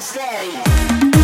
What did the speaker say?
steady